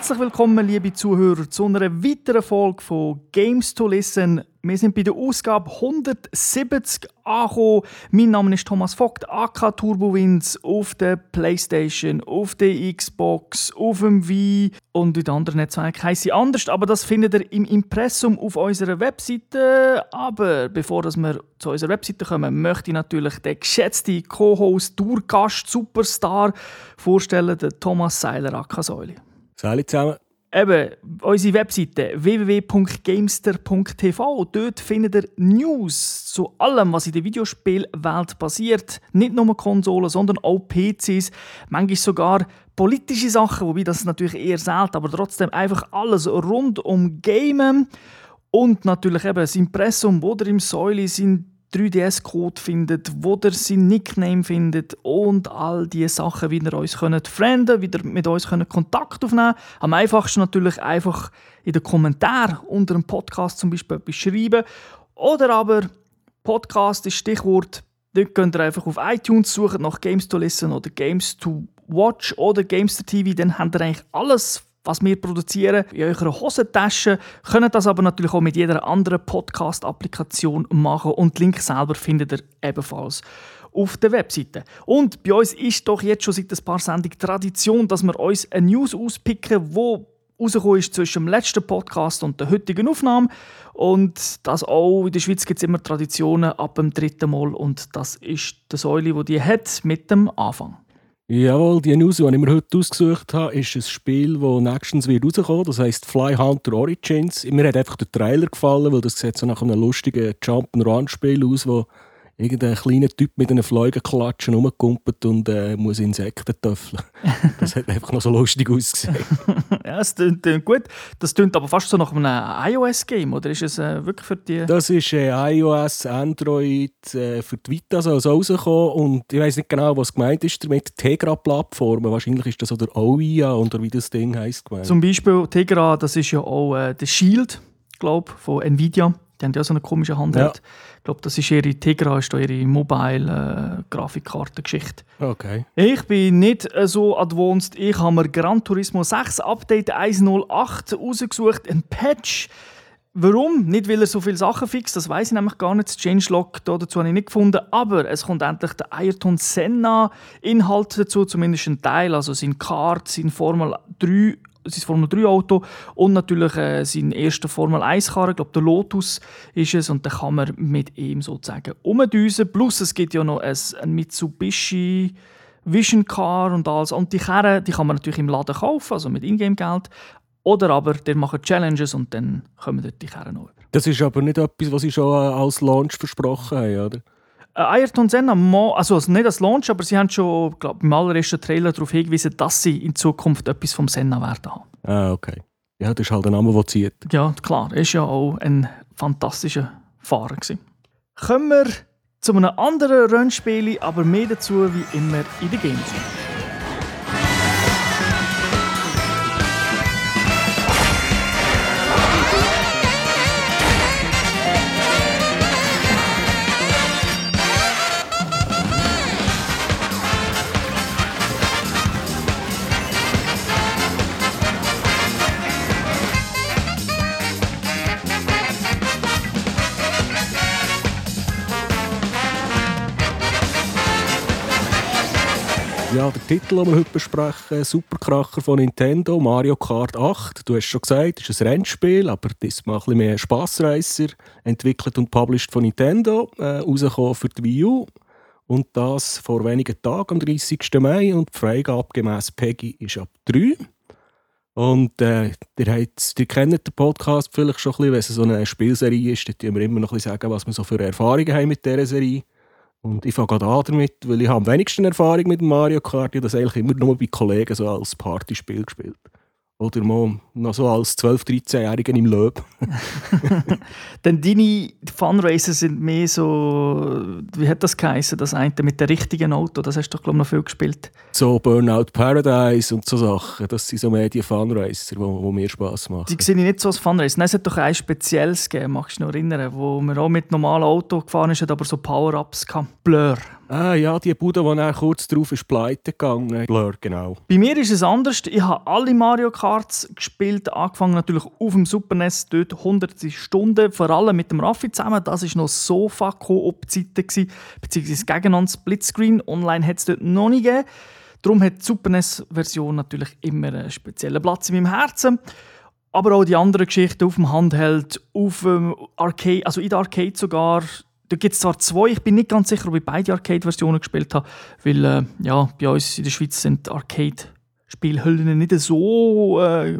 Herzlich willkommen, liebe Zuhörer, zu einer weiteren Folge von Games to Listen. Wir sind bei der Ausgabe 170 angekommen. Mein Name ist Thomas Vogt, AK Turbowins auf der Playstation, auf der Xbox, auf dem Wii und in den anderen Netzwerken heisst sie anders, aber das findet ihr im Impressum auf unserer Webseite. Aber bevor wir zu unserer Webseite kommen, möchte ich natürlich den geschätzten Co-Host, Tourgast, Superstar vorstellen, den Thomas Seiler, AK Säule. Salut zusammen. Eben, unsere Webseite www.gamester.tv. Dort findet ihr News zu allem, was in der Videospielwelt passiert. Nicht nur Konsolen, sondern auch PCs. Manchmal sogar politische Sachen, wobei das natürlich eher selten, aber trotzdem einfach alles rund um Gamen. Und natürlich eben das Impressum, wo ihr im Säule sind 3DS-Code findet, wo ihr seinen Nickname findet und all die Sachen, wie ihr uns könnt frienden, wie ihr mit uns könnt Kontakt aufnehmen könnt. Am einfachsten natürlich einfach in den Kommentaren unter dem Podcast zum Beispiel etwas schreiben. Oder aber Podcast ist Stichwort. Dort könnt ihr einfach auf iTunes suchen nach Games to Listen oder Games to Watch oder Games to TV. Dann habt ihr eigentlich alles was wir produzieren, in eurer Hosentasche. Könnt das aber natürlich auch mit jeder anderen Podcast-Applikation machen und den Link selber findet ihr ebenfalls auf der Webseite. Und bei uns ist doch jetzt schon seit ein paar Sendungen Tradition, dass wir uns eine News auspicken, wo rausgekommen ist zwischen dem letzten Podcast und der heutigen Aufnahme. Und das auch in der Schweiz gibt es immer Traditionen ab dem dritten Mal und das ist die Säule, die die hat mit dem Anfang. Jawohl, die News, die ich mir heute ausgesucht habe, ist ein Spiel, das nächstens wird rauskommen. Das heisst Fly Hunter Origins. Mir hat einfach der Trailer gefallen, weil das sieht so nach einem lustigen Jump-and-Run-Spiel aus, das irgendein kleiner Typ mit einem Fleugenklatschen rumkumpelt und äh, muss Insekten töffeln. Das hat einfach noch so lustig ausgesehen. ja, es klingt, gut. Das klingt aber fast so nach einem iOS-Game, oder ist es äh, wirklich für die... Das ist äh, iOS, Android, äh, für die Vita soll es rauskommen und ich weiß nicht genau, was gemeint ist damit. Tegra-Plattformen, wahrscheinlich ist das oder OIA oder wie das Ding heisst gemeint. Zum Beispiel Tegra, das ist ja auch äh, der Shield, glaube von Nvidia. Die haben ja so eine komische Hand. Ja. Ich glaube, das ist ihre Tegra, ist ihre Mobile-Grafikkartengeschichte. Äh, okay. Ich bin nicht äh, so advanced. Ich habe mir Gran Turismo 6 Update 1.08 rausgesucht, ein Patch. Warum? Nicht, weil er so viele Sachen fixt, das weiß ich nämlich gar nicht. Das Changelog dazu habe ich nicht gefunden. Aber es kommt endlich der Ayrton Senna-Inhalt dazu, zumindest ein Teil. Also sein Kart, sein Formel 3 sein Formel 3 Auto und natürlich äh, sein erster Formel 1 Karren, ich glaube der Lotus ist es und dann kann man mit ihm sozusagen umdüsen. Plus es gibt ja noch ein, Mitsubishi Vision Car und alles und die Karren, die kann man natürlich im Laden kaufen, also mit Ingame Geld. Oder aber der macht Challenges und dann kommen dort die Karren über. Das ist aber nicht etwas, was sie schon als Launch versprochen haben, oder? Äh, Ayrton Senna, also nicht als Launch, aber sie haben schon glaub, im allerersten Trailer darauf hingewiesen, dass sie in Zukunft etwas vom Senna werden haben. Ah, okay. Ja, das ist halt ein Name, der zieht. Ja, klar. Er war ja auch ein fantastischer Fahrer. Gewesen. Kommen wir zu einem anderen Rennspiel, aber mehr dazu wie immer in der Games. Ja, der Titel, den wir heute besprechen, Superkracher von Nintendo, Mario Kart 8. Du hast schon gesagt, es ist ein Rennspiel, aber diesmal ein mehr Spassreiser. Entwickelt und published von Nintendo, äh, rausgekommen für die Wii U. Und das vor wenigen Tagen, am 30. Mai. Und die Freigabe gemäss Peggy ist ab 3. Und äh, ihr, habt, ihr kennt den Podcast vielleicht schon ein bisschen, wenn es so eine Spielserie ist. Da tun wir immer noch ein bisschen sagen, was wir so für Erfahrungen haben mit dieser Serie. Und ich fange gerade an damit, weil ich habe am wenigsten Erfahrung mit Mario Kart. Ich habe das eigentlich immer nur bei Kollegen so als Partyspiel gespielt. Oder mal noch so als 12-, 13-Jährigen im Löb. Denn deine Funracer sind mehr so, wie hat das geheißen, das eine mit dem richtigen Auto, das hast du doch glaube ich noch viel gespielt. So Burnout Paradise und so Sachen, das sind so mehr die Funracer, mir Spass machen. Die sehe ich nicht so als Funracer. Nein, es hat doch ein spezielles gegeben, magst du dich noch erinnern, wo man auch mit normalen Auto gefahren ist, aber so Power-Ups kam. Blur Ah ja, die Bude, die dann kurz darauf ist pleite gegangen. Blur, genau. Bei mir ist es anders. Ich habe alle Mario Karts gespielt, angefangen natürlich auf dem Super NES, dort hunderte Stunden, vor allem mit dem Raffi zusammen. Das war noch Sofa-Koop-Zeiten, beziehungsweise gegeneinander Splitscreen. Online hat es dort noch nicht gegeben. Darum hat die Super NES-Version natürlich immer einen speziellen Platz in meinem Herzen. Aber auch die anderen Geschichten auf dem Handheld, auf dem Arcade, also in der Arcade sogar. Da gibt es zwar zwei, ich bin nicht ganz sicher, ob ich beide Arcade-Versionen gespielt habe, weil äh, ja, bei uns in der Schweiz sind Arcade-Spielhüllen nicht so äh,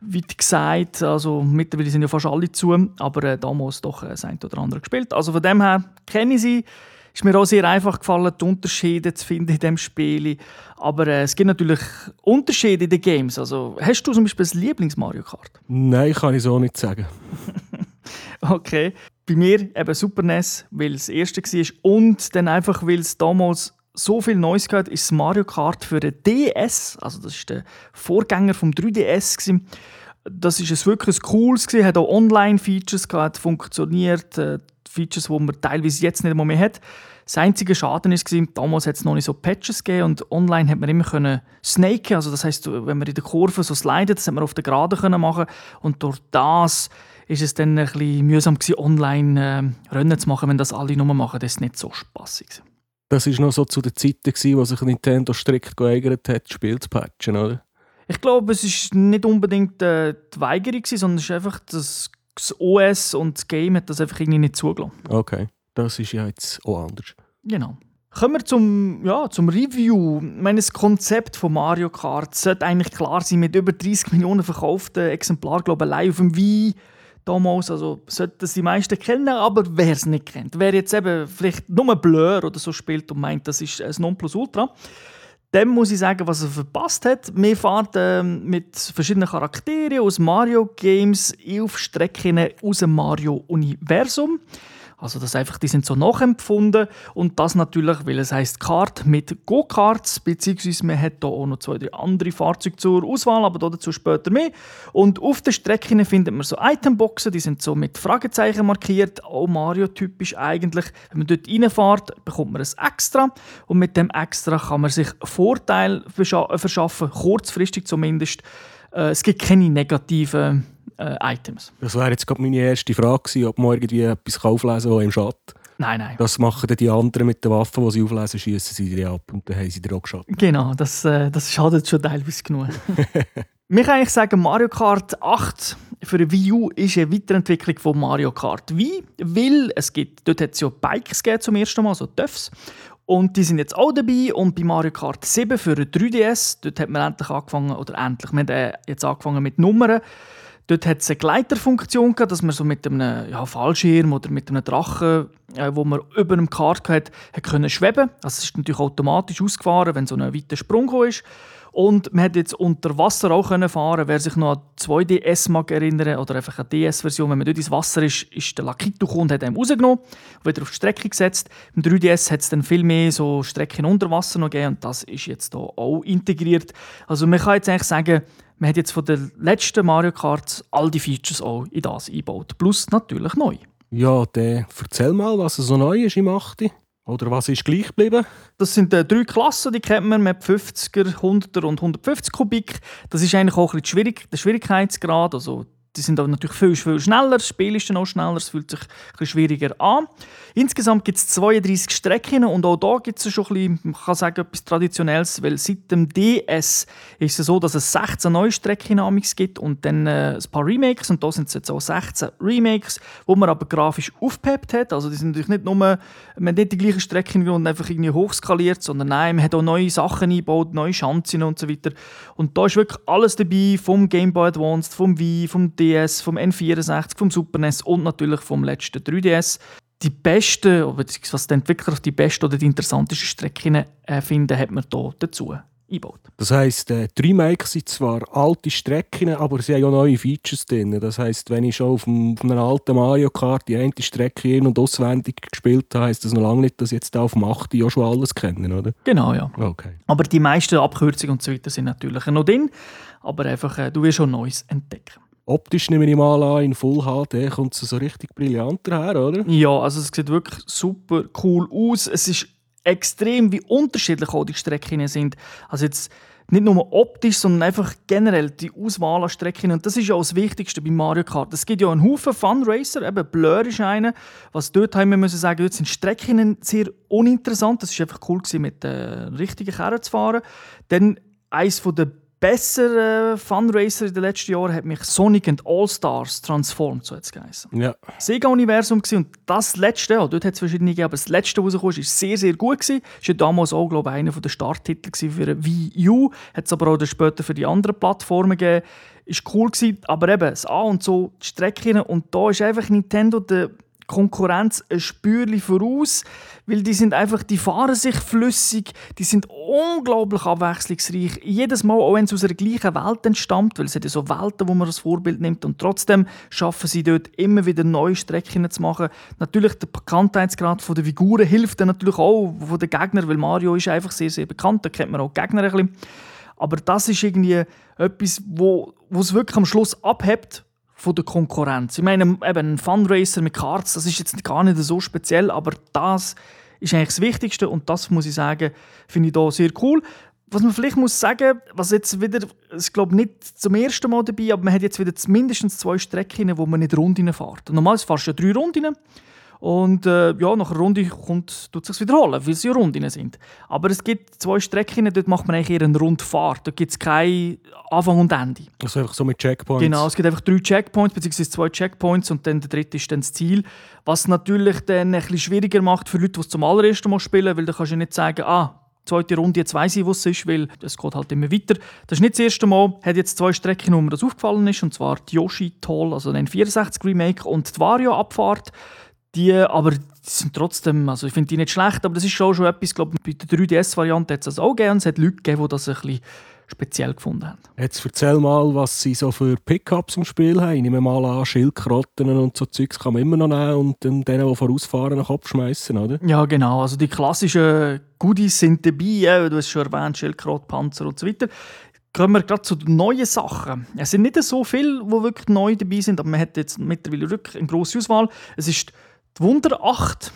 weit gesagt. Also mittlerweile sind ja fast alle zu, aber äh, damals doch äh, das eine oder andere gespielt. Also von dem her kenne ich sie ist mir auch sehr einfach gefallen, die Unterschiede zu finden in diesem Spiel. Aber äh, es gibt natürlich Unterschiede in den Games. Also, hast du zum Beispiel ein Lieblings-Mario Kart? Nein, kann ich so nicht sagen. okay. Bei mir eben Super NES, weil es das erste war. Und dann einfach, weil es damals so viel Neues gab, ist Mario Kart für den DS. Also, das ist der Vorgänger vom 3DS. Gewesen. Das ist wirklich ein cooles, gewesen, hat auch Online-Features gehabt, funktioniert. Äh, Features, die man teilweise jetzt nicht mehr hat. Das einzige Schaden war, damals hat es noch nicht so Patches gegeben und online hat man immer können snaken, also das heißt, wenn man in der Kurve so slidet, das hat man auf der Gerade können machen und durch das ist es dann ein bisschen mühsam gewesen, online äh, Rennen zu machen, wenn das alle nur machen, das ist nicht so spaßig. Das war noch so zu den Zeiten, wo sich Nintendo strikt geeignet hat, Spiel zu patchen, oder? Ich glaube, es war nicht unbedingt äh, die Weigerung, sondern es ist einfach das das OS und das Game hat das einfach irgendwie nicht zugelassen. Okay, das ist ja jetzt auch anders. Genau. Kommen wir zum, ja, zum Review. Ich meine, das Konzept von Mario Kart sollte eigentlich klar sein, mit über 30 Millionen verkauften Exemplaren, glaube ich, allein auf dem Wii damals. Also sollten es die meisten kennen, aber wer es nicht kennt, wer jetzt eben vielleicht nur Blur oder so spielt und meint, das ist ein Nonplusultra, dem muss ich sagen, was er verpasst hat. Wir fahren äh, mit verschiedenen Charakteren aus Mario Games auf Strecken aus dem Mario-Universum. Also das einfach, die sind so nachempfunden und das natürlich, weil es heißt Kart mit Go-Karts, beziehungsweise man hat hier auch noch zwei, drei andere Fahrzeuge zur Auswahl, aber dazu später mehr. Und auf den Strecken findet man so Itemboxen, die sind so mit Fragezeichen markiert, auch Mario-typisch eigentlich. Wenn man dort reinfährt, bekommt man ein Extra und mit dem Extra kann man sich Vorteile verschaffen, kurzfristig zumindest. Äh, es gibt keine negativen äh, Items. Das wäre jetzt gerade meine erste Frage gewesen, ob man irgendwie etwas auflesen kann, im Schatten. Nein, nein. Das machen dann die anderen mit den Waffen, die sie auflesen, schießen sie die ab und dann haben sie dir auch geschaut. Genau, das, äh, das schadet schon teilweise genug. Wir können eigentlich sagen, Mario Kart 8 für Wii U ist eine Weiterentwicklung von Mario Kart Wii, weil es gibt, dort hat es ja Bikes gegeben zum ersten Mal, so TÜVs. Und die sind jetzt auch dabei. Und bei Mario Kart 7 für 3DS, dort hat man endlich angefangen, oder endlich, wir haben äh, jetzt angefangen mit Nummern. Dort hat es eine Gleiterfunktion gehabt, dass man so mit einem ja, Fallschirm oder mit einem Drachen, äh, wo man über einem Kart hatte, hat können schweben. Also es ist natürlich automatisch ausgefahren, wenn so ein weiter Sprung ist. Und man hat jetzt unter Wasser auch können fahren. Wer sich noch an 2DS mag erinnern oder einfach eine DS-Version, wenn man dort ins Wasser ist, ist der Lakito und hat ihn rausgenommen und wieder auf die Strecke gesetzt. Im 3DS hat es dann viel mehr so Strecken unter Wasser noch gegeben und das ist jetzt hier auch integriert. Also man kann jetzt eigentlich sagen, man hat jetzt von den letzten Mario Kart all die Features auch in das eingebaut. Plus natürlich neu. Ja, dann erzähl mal, was so neu ist im 8. Oder was ist gleich geblieben? Das sind äh, drei Klassen, die kennt man mit 50er, 100er und 150 Kubik. Das ist eigentlich auch ein bisschen schwierig, der Schwierigkeitsgrad. Also die sind aber natürlich viel, viel schneller, das Spiel ist dann auch schneller, es fühlt sich ein schwieriger an. Insgesamt gibt es 32 Strecken und auch da gibt es schon ein bisschen, man kann sagen, etwas Traditionelles, weil seit dem DS ist es so, dass es 16 neue Strecken gibt und dann äh, ein paar Remakes und da sind es jetzt auch 16 Remakes, wo man aber grafisch aufgepeppt hat, also die sind natürlich nicht nur, man hat nicht die gleichen Strecken und einfach irgendwie hochskaliert, sondern nein, man hat auch neue Sachen eingebaut, neue Schanzen und so weiter und da ist wirklich alles dabei, vom Game Boy Advance, vom Wii, vom DS, DS, vom N64, vom Super NES und natürlich vom letzten 3DS. Die besten, oder was die Entwickler die besten oder die interessantesten Strecken äh, finden, hat man hier dazu eingebaut. Das heisst, äh, die Remakes sind zwar alte Strecken, aber sie haben auch neue Features drin. Das heisst, wenn ich schon auf, einem, auf einer alten Mario Kart die eine Strecke in- und auswendig gespielt habe, heisst das noch lange nicht, dass ich jetzt auf dem 8 ja schon alles kennen, oder? Genau, ja. Okay. Aber die meisten Abkürzungen und so weiter sind natürlich noch drin, aber einfach, äh, du wirst schon Neues entdecken. Optisch nehme ich mal an, in Full HD kommt es so richtig brillant her, oder? Ja, also es sieht wirklich super cool aus. Es ist extrem, wie unterschiedlich auch die Strecken sind. Also jetzt nicht nur optisch, sondern einfach generell die Auswahl an Strecken. Und das ist ja auch das Wichtigste bei Mario Kart. Es gibt ja einen Haufen Funracer, eben Blur ist einer. Was dort haben wir müssen sagen, dort sind Strecken sehr uninteressant. Das war einfach cool, mit den richtigen Kerren zu fahren. Dann eines der bessere Funracer in den letzten Jahren hat mich Sonic and All-Stars transformed, so hat es geheißen. Ja. Sega-Universum und das letzte, ja, dort hat es verschiedene gegeben, aber das letzte, was rausgekommen ist, sehr, sehr gut gewesen. Ist ja damals auch, glaube ich, einer der Starttitel für Wii U, hat es aber auch später für die anderen Plattformen gegeben. Ist cool gewesen, aber eben, das A und so, die Strecken und da ist einfach Nintendo der Konkurrenz ein Spürchen voraus, weil die sind einfach, die fahren sich flüssig, die sind unglaublich abwechslungsreich. Jedes Mal, auch wenn es aus der gleichen Welt entstammt, weil es hat ja so Welten, wo man das Vorbild nimmt und trotzdem schaffen sie dort immer wieder neue Strecken zu machen. Natürlich der Bekanntheitsgrad der Figuren hilft dann natürlich auch von den Gegnern, weil Mario ist einfach sehr, sehr bekannt, da kennt man auch die Gegner ein bisschen. Aber das ist irgendwie etwas, wo, wo es wirklich am Schluss abhebt von der Konkurrenz. Ich meine, eben ein Fundraiser mit Cards, das ist jetzt gar nicht so speziell, aber das ist eigentlich das Wichtigste und das muss ich sagen, finde ich da sehr cool. Was man vielleicht muss sagen, was jetzt wieder, ich glaube nicht zum ersten Mal dabei, aber man hat jetzt wieder mindestens zwei Strecken, wo man nicht Runden fährt. Normalerweise fährst du ja drei Runden und äh, ja, nach einer Runde kommt, tut es sich wiederholen, weil es ja Runden sind. Aber es gibt zwei Strecken, dort macht man eigentlich eher eine Rundfahrt. Da gibt es kein Anfang und Ende. Also einfach so mit Checkpoints? Genau, es gibt einfach drei Checkpoints, beziehungsweise zwei Checkpoints und dann der dritte ist dann das Ziel. Was natürlich dann ein bisschen schwieriger macht für Leute, die es zum allerersten Mal spielen, weil da kannst du nicht sagen, ah, zweite Runde, jetzt weiss ich, was es ist, weil es geht halt immer weiter. Das ist nicht das erste Mal, hat jetzt zwei Strecken, wo mir das aufgefallen ist, und zwar die Yoshi Toll, also den 64 Remake und die Wario-Abfahrt. Die, aber die sind trotzdem, also ich finde die nicht schlecht, aber das ist schon, schon etwas, glaube bei der 3DS-Variante hat es das auch gegeben. Es hat Leute gegeben, die das ein bisschen speziell gefunden haben. Jetzt erzähl mal, was sie so für Pickups im Spiel haben. Ich nehme mal an, Schildkröten und so Zeugs kann man immer noch nehmen und dann denen, die vorausfahren, nach abschmeißen, oder? Ja, genau. Also die klassischen Goodies sind dabei. Du hast schon erwähnt, Schildkröte, Panzer und so weiter kommen wir gerade zu den neuen Sachen. Es sind nicht so viele, die wirklich neu dabei sind, aber man hat jetzt mittlerweile wirklich eine grosse Auswahl. Es ist die Wunder 8.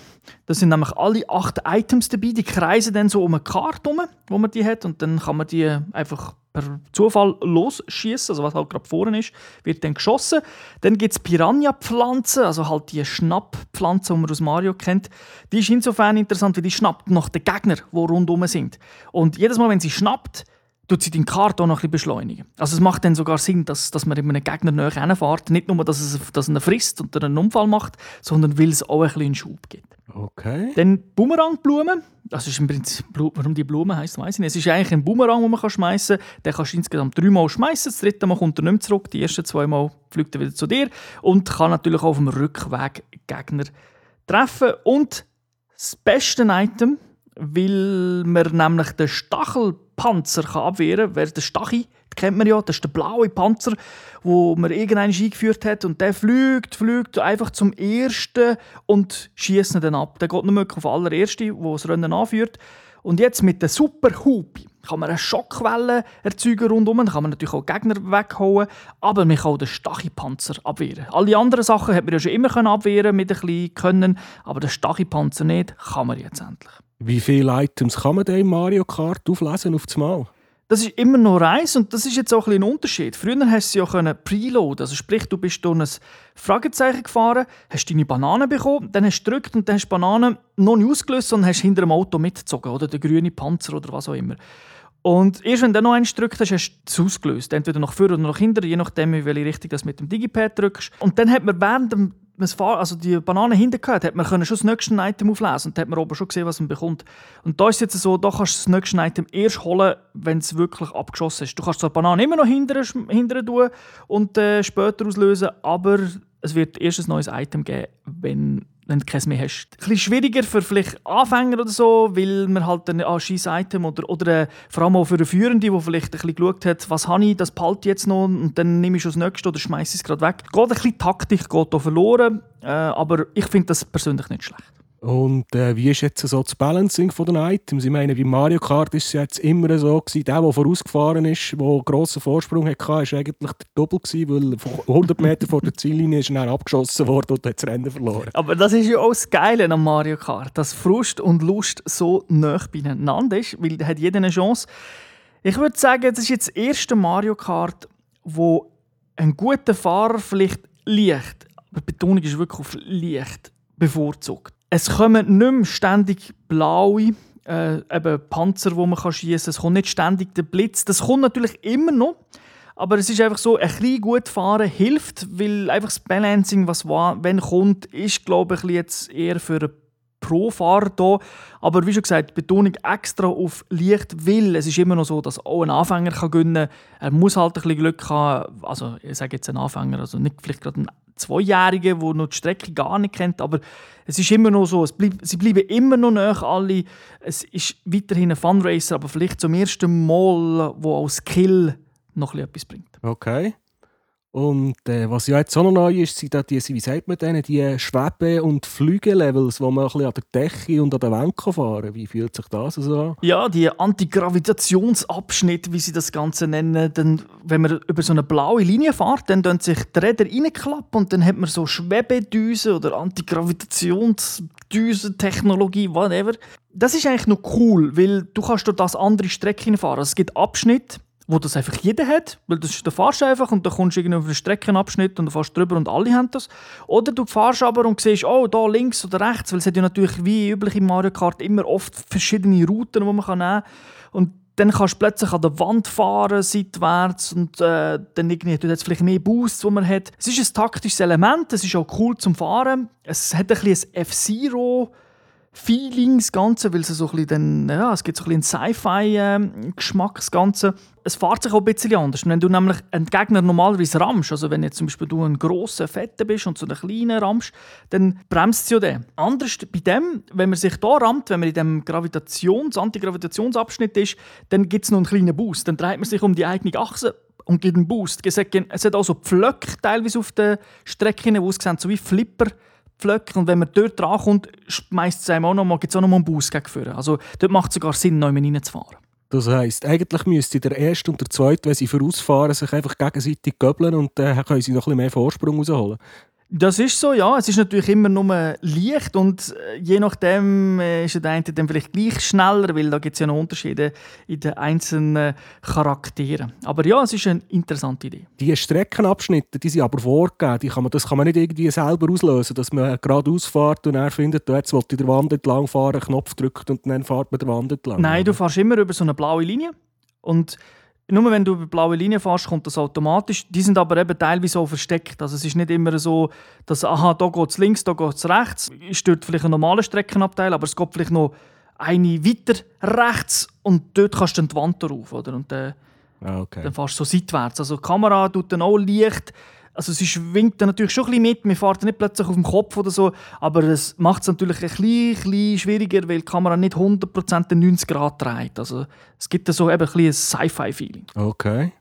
Da sind nämlich alle acht Items dabei, die kreisen dann so um eine Karte herum, wo man die hat und dann kann man die einfach per Zufall losschießen, also was halt gerade vorne ist, wird dann geschossen. Dann gibt es Piranha-Pflanzen, also halt die Schnapppflanze, die man aus Mario kennt. Die ist insofern interessant, weil die schnappt nach den Gegnern, die rundherum sind. Und jedes Mal, wenn sie schnappt, tut sie den Kart auch noch ein bisschen beschleunigen. Also es macht dann sogar Sinn, dass, dass man immer einen Gegner näher hinfährt. Nicht nur, dass es dass er frisst und einen Unfall macht, sondern weil es auch ein bisschen Schub gibt. Okay. Dann Bumerangblumen. Das ist im Prinzip, warum die Blume heisst, weiß ich nicht. Es ist eigentlich ein Bumerang, den man schmeißen kann. Den kannst du insgesamt dreimal schmeißen. Das dritte Mal kommt er nicht mehr zurück. Die ersten zwei Mal fliegt er wieder zu dir. Und kann natürlich auch auf dem Rückweg Gegner treffen. Und das beste Item, weil man nämlich den Stachelpanzer kann abwehren kann. Der Stachel, kennt man ja, das ist der blaue Panzer, wo man irgendwann eingeführt hat und der fliegt, fliegt einfach zum ersten und schießt ihn dann ab. Der geht nur auf allererste, wo das Rennen anführt. Und jetzt mit der Super Hupe kann man eine Schockwelle erzeugen rundum. Dann kann man natürlich auch Gegner weghauen, aber man kann auch den Stachypanzer abwehren. Alle anderen Sachen hat man ja schon immer abwehren mit ein bisschen Können, aber den Stachypanzer nicht, kann man jetzt endlich. Wie viele Items kann man denn in Mario Kart auflesen auf das? Das ist immer noch eins und das ist jetzt auch ein, ein Unterschied. Früher hast du ja preloaden also sprich, du bist durch ein Fragezeichen gefahren, hast deine Banane bekommen, dann hast du gedrückt und dann hast die Banane noch nicht ausgelöst, sondern hast hinter dem Auto mitgezogen, oder der grüne Panzer oder was auch immer. Und erst wenn du noch eins drückt hast, hast du es ausgelöst. Entweder nach vorne oder nach hinten, je nachdem, in welche Richtung du das mit dem Digipad drückst. Und dann hat man während dem also die Banane hinten gehabt, hat man schon das nächste Item auflesen und hat man oben schon gesehen, was man bekommt. Und da ist es jetzt so, da kannst du das nächste Item erst holen, wenn es wirklich abgeschossen ist. Du kannst die Banane immer noch hinterher, hinterher tun und äh, später auslösen, aber es wird erst ein neues Item geben, wenn wenn du keins mehr hast. Ein bisschen schwieriger für vielleicht Anfänger oder so, weil man halt ein ah, scheiß Item oder, oder äh, vor allem auch für einen Führenden, der vielleicht ein bisschen geschaut hat, was habe ich, das behalte jetzt noch und dann nehme ich schon das nächste oder schmeiße es gerade weg. Geht ein bisschen Taktik geht da verloren, äh, aber ich finde das persönlich nicht schlecht. Und äh, wie ist jetzt so das Balancing von den Items? Ich meine, bei Mario Kart ist es jetzt immer so gewesen, der, der vorausgefahren ist, der einen grossen Vorsprung hatte, war eigentlich der Doppel weil 100 Meter vor der Ziellinie ist er abgeschossen worden und hat das Rennen verloren. Aber das ist ja auch das Geile an Mario Kart, dass Frust und Lust so nah beieinander ist, weil hat jeder eine Chance. Ich würde sagen, das ist jetzt das erste Mario Kart, wo ein guter Fahrer vielleicht leicht, aber die Betonung ist wirklich auf leicht, bevorzugt. Es kommen nicht mehr ständig blaue äh, eben Panzer, wo man schießen kann. Es kommt nicht ständig der Blitz. Das kommt natürlich immer noch. Aber es ist einfach so, ein bisschen gut fahren hilft, weil einfach das Balancing, was wenn kommt, ist glaube ich jetzt eher für einen Pro-Fahrer da. Aber wie schon gesagt, Betonung extra auf Licht, weil es ist immer noch so, dass auch ein Anfänger kann gewinnen kann. Er muss halt ein bisschen Glück haben. Also ich sage jetzt ein Anfänger, also nicht vielleicht gerade ein Zweijähriger, der noch die Strecke gar nicht kennt, aber es ist immer noch so, bleib, sie bleiben immer noch näher alle. Es ist weiterhin ein Funracer, aber vielleicht zum ersten Mal, wo als Skill noch etwas bringt. Okay. Und äh, was ja jetzt auch noch neu ist, sind da die, wie sagt man denen, die Schwebe- und Flügelevels, wo man ein bisschen an der Decke und an der Wand fahren kann. Wie fühlt sich das so an? Ja, die Antigravitationsabschnitt, wie sie das Ganze nennen. Dann, wenn man über so eine blaue Linie fährt, dann können sich die Räder reinklappen und dann hat man so Schwebedüsen oder Antigravitationsdüsen-Technologie, whatever. Das ist eigentlich noch cool, weil du kannst durch das andere Strecken fahren. Also es gibt Abschnitte, wo das einfach jeder hat, weil das, da fahrst du einfach und dann kommst du irgendwie auf einen Streckenabschnitt und du fährst drüber und alle haben das. Oder du fährst aber und siehst, oh, da links oder rechts, weil es hat ja natürlich wie üblich im Mario Kart immer oft verschiedene Routen, die man nehmen kann. Und dann kannst du plötzlich an der Wand fahren, seitwärts und äh, dann irgendwie du jetzt vielleicht mehr Boosts, die man hat. Es ist ein taktisches Element, es ist auch cool zum Fahren. Es hat ein bisschen ein F-Zero Feeling, Ganze, weil es so ein bisschen, ja, es gibt so ein bisschen Sci-Fi-Geschmack, das Ganze. Es fährt sich auch ein bisschen anders. Wenn du nämlich einen Gegner normalerweise rammst, also wenn jetzt zum Beispiel du ein grosser, fetter bist und so einen kleinen rammst, dann bremst ja den. Anders bei dem, wenn man sich da rammt, wenn man in dem Gravitations-, Antigravitationsabschnitt ist, dann gibt es noch einen kleinen Boost. Dann dreht man sich um die eigene Achse und gibt einen Boost. Es hat auch so Pflöcke teilweise auf den Strecken, die aussehen so wie Flipper Pflöcke. Und wenn man dort drankommt, schmeißt es einem auch noch mal, gibt es auch noch mal einen Bus gegen Also dort macht es sogar Sinn, neu reinzufahren. Das heisst, eigentlich müsste der Erste und der Zweite, wenn sie vorausfahren, sich einfach gegenseitig göbeln und dann können sie noch ein bisschen mehr Vorsprung rausholen. Das ist so, ja. Es ist natürlich immer nur leicht und äh, je nachdem äh, ist der eine dann vielleicht gleich schneller, weil da gibt es ja noch Unterschiede in den einzelnen Charakteren. Aber ja, es ist eine interessante Idee. Die Streckenabschnitte, die sind aber vorgegeben. Die kann man, das kann man nicht irgendwie selber auslösen, dass man geradeaus fährt und er findet, jetzt will ich der Wand entlang fahren, einen Knopf drückt und dann fährt man der Wand entlang. Nein, du fährst immer über so eine blaue Linie und nur wenn du über blaue Linie fährst, kommt das automatisch. Die sind aber eben teilweise so versteckt. Also es ist nicht immer so, dass aha, da geht es links, da geht es rechts. Ist dort vielleicht ein normaler Streckenabteil, aber es geht vielleicht noch eine weiter rechts und dort kannst du dann die Wand drauf. Oder? Und dann, ah, okay. dann fährst du so seitwärts. Also die Kamera tut dann auch Licht also sie schwingt dann natürlich schon ein bisschen mit, wir fahren nicht plötzlich auf dem Kopf oder so, aber es macht es natürlich ein bisschen, bisschen schwieriger, weil die Kamera nicht 100% den 90 Grad dreht. Also es gibt da so eben ein, ein Sci-Fi-Feeling. Okay.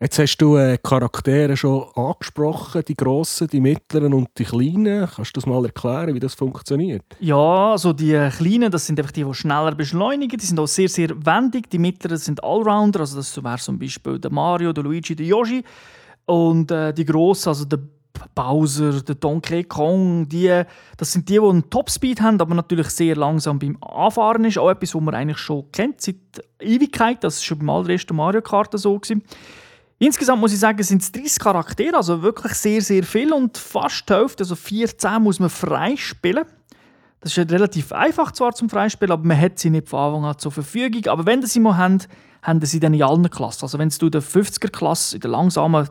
Jetzt hast du äh, Charaktere schon angesprochen, die grossen, die mittleren und die kleinen. Kannst du das mal erklären, wie das funktioniert? Ja, also die äh, kleinen, das sind einfach die, die schneller beschleunigen. Die sind auch sehr, sehr wendig. Die mittleren sind Allrounder, also das wäre zum Beispiel der Mario, der Luigi, der Yoshi. Und äh, die Grossen, also der Bowser, der Donkey Kong, die, das sind die, die einen Topspeed haben, aber natürlich sehr langsam beim Anfahren ist. Auch etwas, was man eigentlich schon kennt seit Ewigkeit. Das war schon beim allerersten Mario Kart so. Gewesen. Insgesamt muss ich sagen, sind es 30 Charaktere, also wirklich sehr, sehr viel und fast die Hälfte, also 14 muss man freispielen. Das ist relativ einfach zwar zum Freispielen, aber man hat sie nicht von Anfang an zur Verfügung. Aber wenn sie mal haben, haben sie dann in allen Klassen. Also wenn du in der 50er-Klasse, in der langsamen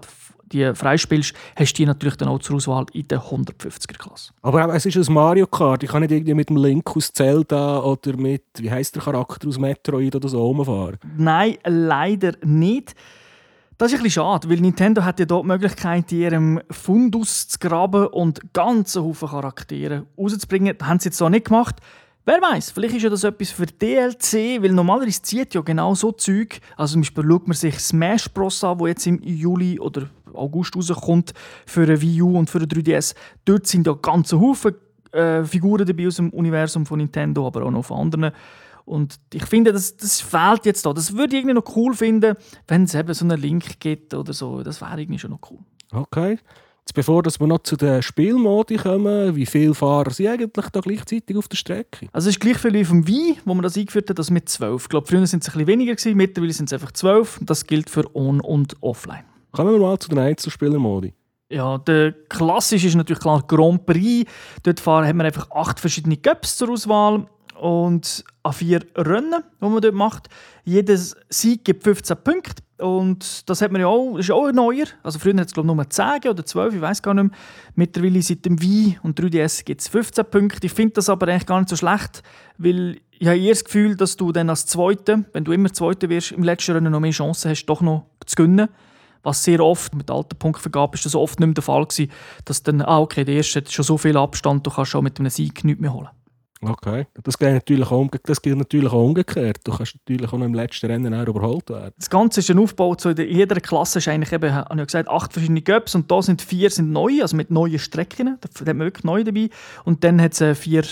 die freispielst, hast du die natürlich dann auch zur Auswahl in der 150er-Klasse. Aber es ist ein Mario Kart. Ich kann nicht irgendwie mit dem Link aus Zelda oder mit, wie heißt der Charakter aus Metroid oder so rumfahren. Nein, leider nicht. Das ist ein bisschen schade, weil Nintendo hat ja dort die Möglichkeit, in ihrem Fundus zu graben und ganze Haufen Charaktere rauszubringen. Das haben sie jetzt so nicht gemacht. Wer weiß, vielleicht ist ja das etwas für DLC, weil normalerweise zieht ja genau so Zeug. Also zum Beispiel schaut man sich Smash Bros. an, wo jetzt im Juli oder August rauskommt für eine Wii U und für eine 3DS. Dort sind ja ganze Haufen äh, Figuren dabei aus dem Universum von Nintendo, aber auch noch von anderen. Und ich finde, das, das fehlt jetzt da. Das würde ich irgendwie noch cool finden, wenn es eben so einen Link gibt oder so. Das wäre irgendwie schon noch cool. Okay. Jetzt bevor wir noch zu den Spielmodi kommen, wie viele Fahrer sind eigentlich da gleichzeitig auf der Strecke? Also es ist gleich viel wie vom Wii, wo man das eingeführt hat, das mit zwölf. Ich glaube, früher sind es ein bisschen weniger gewesen, mittlerweile sind es einfach zwölf. Das gilt für On- und Offline. Kommen wir mal zu den Einzelspielermodi. Ja, der klassisch ist natürlich klar Grand Prix. Dort fahren, haben wir einfach acht verschiedene Cups zur Auswahl und an vier Rennen, die man dort macht. Jedes Sieg gibt 15 Punkte und das hat man ja auch, ist auch neuer. Also früher hat es glaube ich nur 10 oder 12, ich weiß gar nicht mehr. Mittlerweile seit dem Wii und 3DS gibt es 15 Punkte. Ich finde das aber eigentlich gar nicht so schlecht, weil ich habe eher das Gefühl, dass du dann als Zweiter, wenn du immer Zweiter wirst, im letzten Rennen noch mehr Chancen hast, doch noch zu gewinnen. Was sehr oft mit alter Punktvergabe ist das oft nicht mehr der Fall gewesen, dass dann, ah okay, der erste hat schon so viel Abstand, du kannst schon mit einem Sieg nichts mehr holen. Okay, das gilt natürlich auch, das gilt natürlich auch umgekehrt. Du kannst natürlich auch noch im letzten Rennen auch überholt werden. Das Ganze ist ein Aufbau zu jeder Klasse ist eigentlich eben, habe ich gesagt, acht verschiedene Cups und da sind vier sind neu, also mit neuen Strecken, da hat man wirklich neu dabei und dann hat es äh, vier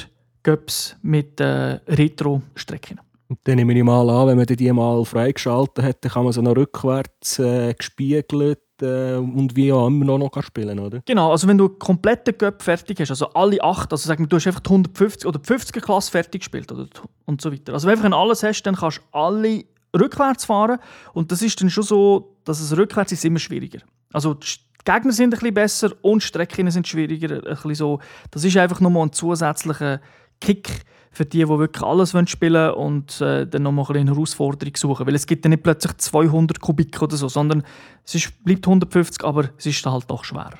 Cups mit äh, Retro-Strecken. Und dann nehme ich mal an, wenn man die mal freigeschaltet hat, dann kann man sie noch rückwärts äh, gespiegelt äh, und wie auch immer noch, noch spielen, oder? Genau, also wenn du einen kompletten Cup fertig hast, also alle acht, also sagen wir, du hast einfach die 150 oder die 50er Klasse fertig gespielt oder, und so weiter. Also wenn du einfach alles hast, dann kannst du alle rückwärts fahren und das ist dann schon so, dass es rückwärts ist immer schwieriger. Also die Gegner sind ein bisschen besser und Strecken sind schwieriger. Ein bisschen so. Das ist einfach nochmal ein zusätzlicher Kick für die, die wirklich alles spielen wollen und äh, dann nochmal ein eine Herausforderung suchen. Weil es gibt ja nicht plötzlich 200 Kubik oder so, sondern es ist, bleibt 150, aber es ist dann halt doch schwerer.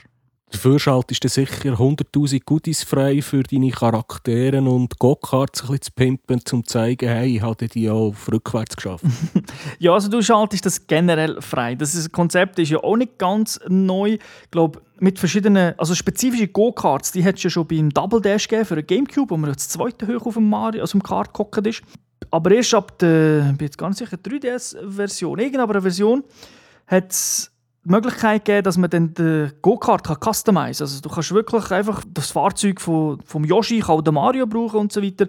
Dafür schaltest du sicher 100'000 Goodies frei für deine Charaktere und Go-Karts ein bisschen zu pimpen, um zu zeigen, hey, ich habe die auch rückwärts geschafft. ja, also du schaltest das generell frei. Das ist, Konzept ist ja auch nicht ganz neu. Ich glaube, mit verschiedenen, also spezifische Go-Karts, die hat es ja schon beim Double Dash gegeben für einen Gamecube, wo man das zweite hoch auf dem Mario, also dem Kart gehockt ist. Aber erst ab der, ich bin jetzt ganz sicher, 3DS-Version, irgendeiner Version, hat es die Möglichkeit gegeben, dass man dann den Go-Kart customizen kann. Also du kannst wirklich einfach das Fahrzeug von, vom Yoshi, kann auch den Mario brauchen und so weiter.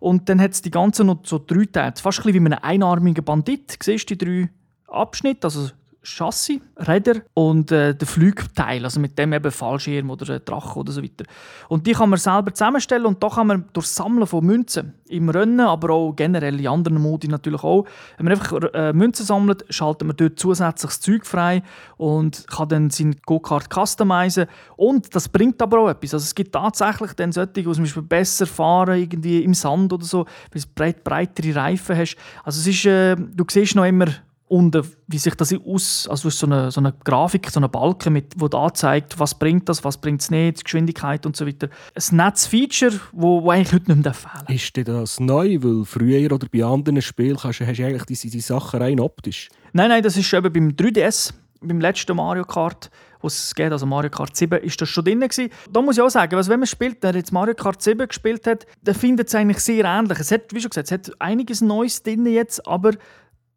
Und dann hat es die ganzen noch so drei Teile. Fast ein bisschen wie ein einarmiger Bandit. Du siehst die drei Abschnitte, also Chassis, Räder und äh, der Flugteil, also mit dem eben Fallschirm oder Drache oder so weiter. Und die kann man selber zusammenstellen und da kann man durch Sammeln von Münzen im Rennen, aber auch generell in anderen Modi natürlich auch. Wenn man einfach äh, Münzen sammelt, schaltet man dort zusätzliches Zeug frei und kann dann seinen Go-Kart customizen und das bringt aber auch etwas. Also es gibt tatsächlich dann solche, die zum Beispiel besser fahren irgendwie im Sand oder so, weil du breit, breitere Reifen hast. Also es ist, äh, du siehst noch immer und wie sich das aus, also so eine, so eine Grafik, so eine Balken, mit, wo da zeigt, was bringt das, was bringt es nicht, die Geschwindigkeit und so weiter. Ein nettes Feature, wo, wo eigentlich heute nicht mehr fehlen Ist denn das neu? Weil früher oder bei anderen Spielen hast, hast du eigentlich diese, diese Sachen rein optisch. Nein, nein, das ist eben beim 3DS, beim letzten Mario Kart, wo es geht, also Mario Kart 7, ist das schon drin gewesen. Da muss ich auch sagen, also wenn man spielt, der jetzt Mario Kart 7 gespielt hat, der findet es eigentlich sehr ähnlich. Es hat, wie schon gesagt, es hat einiges Neues drin jetzt, aber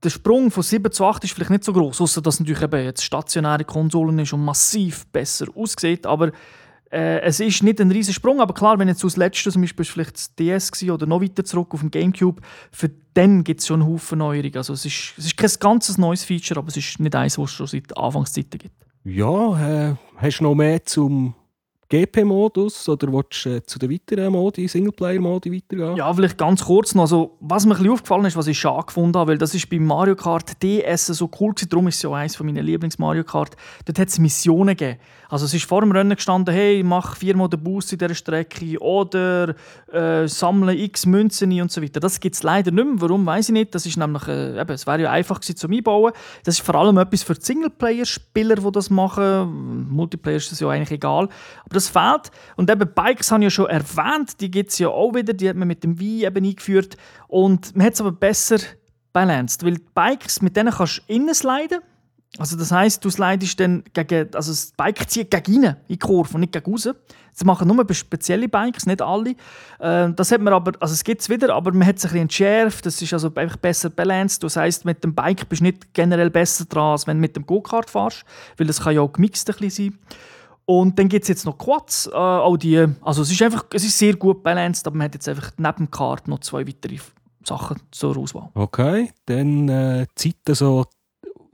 der Sprung von 7 zu 8 ist vielleicht nicht so groß, außer dass natürlich eben jetzt stationäre Konsolen ist und massiv besser aussieht. Aber äh, es ist nicht ein riesiger Sprung. Aber klar, wenn jetzt das letzte zum Beispiel vielleicht das DS oder noch weiter zurück auf dem Gamecube, für den gibt es schon einen Haufen Neuerungen. Also es ist, es ist kein ganzes neues Feature, aber es ist nicht eins, was es schon seit Anfangszeiten gibt. Ja, äh, hast du noch mehr zum GP-Modus oder willst du äh, zu den weiteren Modi, Singleplayer-Modi weitergehen? Ja, vielleicht ganz kurz noch. Also, was mir ein aufgefallen ist, was ich schade gefunden habe, weil das ist beim Mario Kart DS so cool gewesen, darum ist es ja eines meiner Lieblings-Mario Kart. Dort hat es Missionen gegeben. Also es ist vor dem Rennen gestanden, hey, mach viermal den Boost in dieser Strecke oder äh, sammle x Münzen und so weiter. Das gibt es leider nicht mehr. Warum, weiß ich nicht. Das ist nämlich, äh, eben, es wäre ja einfach gewesen zum Einbauen. Das ist vor allem etwas für Singleplayer-Spieler, die das machen. Multiplayer ist das ja eigentlich egal. Aber das fehlt. Und eben Bikes habe ich ja schon erwähnt, die gibt es ja auch wieder, die hat man mit dem Wii eben eingeführt. Und man hat es aber besser balanced, weil die Bikes, mit denen kannst du innen sliden. Also das heisst, du slidest dann gegen, also das Bike zieht gegen innen in die Kurve und nicht gegen raus. Das machen nur spezielle Bikes, nicht alle. Äh, das hat man aber, also es gibt es wieder, aber man hat es ein bisschen entschärft, das ist also einfach besser balanced. Das heisst, mit dem Bike bist du nicht generell besser dran, als wenn du mit dem Go-Kart fährst, weil das kann ja auch gemixt ein bisschen sein. Und dann gibt es jetzt noch Quads. Äh, auch die, also es ist einfach, es ist sehr gut balanced, aber man hat jetzt einfach neben dem Kart noch zwei weitere Sachen zur Auswahl. Okay, dann äh, Zeiten so,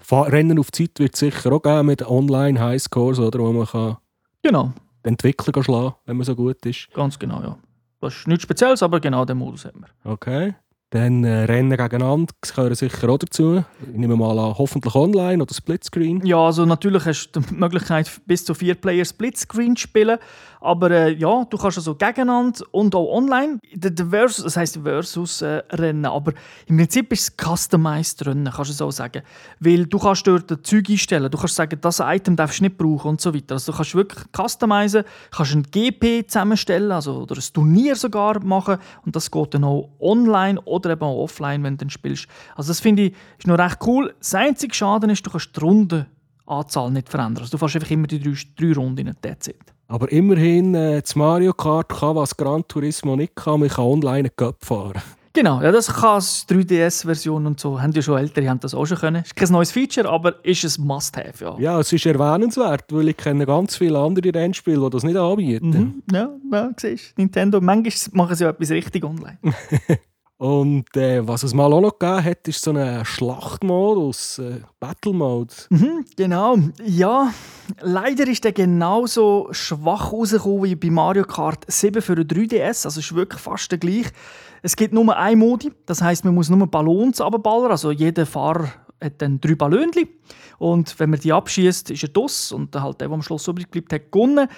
Rennen auf Zeit wird es sicher auch geben mit Online-Highscores, oder, wo man kann genau. die Entwickler schlagen wenn man so gut ist. Ganz genau, ja. Das ist nichts Spezielles, aber genau den Modus haben wir. Okay. Dann äh, Rennen gegeneinander gehören sicher auch dazu. Ich nehme mal an, hoffentlich online oder Splitscreen. Ja, also natürlich hast du die Möglichkeit, bis zu vier Player Splitscreen zu spielen. Aber äh, ja, du kannst also gegeneinander und auch online. Der, Versus, das heisst Versus-Rennen. Äh, aber im Prinzip ist es customized Rennen, kannst du so sagen. Weil du kannst dort Zeug einstellen. Du kannst sagen, das Item darfst du nicht brauchen und so weiter. Also du kannst wirklich customizen, kannst ein GP zusammenstellen also, oder ein Turnier sogar machen. Und das geht dann auch online oder eben auch offline, wenn du dann spielst. Also das finde ich ist noch recht cool. Das einzige Schaden ist, du kannst die Rundenanzahl nicht verändern. Also du fährst einfach immer die drei, drei Runden in der Zeit. Aber immerhin, äh, das Mario Kart kann, was Gran Turismo nicht kann, man kann online einen Cup fahren. Genau, ja, das kann es 3DS-Version und so. Haben ja schon ältere, haben das auch schon können. Ist kein neues Feature, aber ist ein Must-Have, ja. Ja, es ist erwähnenswert, weil ich kenne ganz viele andere Rennspiele, die das nicht anbieten. Mhm. Ja, ja, siehst Nintendo, manchmal machen sie ja etwas richtig online. Und äh, was es mal auch noch gegeben hat, ist so ein Schlachtmodus, äh, Battle Mode. Mhm, genau. Ja, leider ist der genauso schwach rausgekommen wie bei Mario Kart 7 für den 3DS. Also ist wirklich fast der gleich. Es gibt nur ein Modi, das heißt, man muss nur Ballons abballern. Also jeder Fahrer hat dann drei Ballonchen. Und wenn man die abschießt, ist er DOS und halt der, der am Schluss übrig bleibt, hat gewonnen.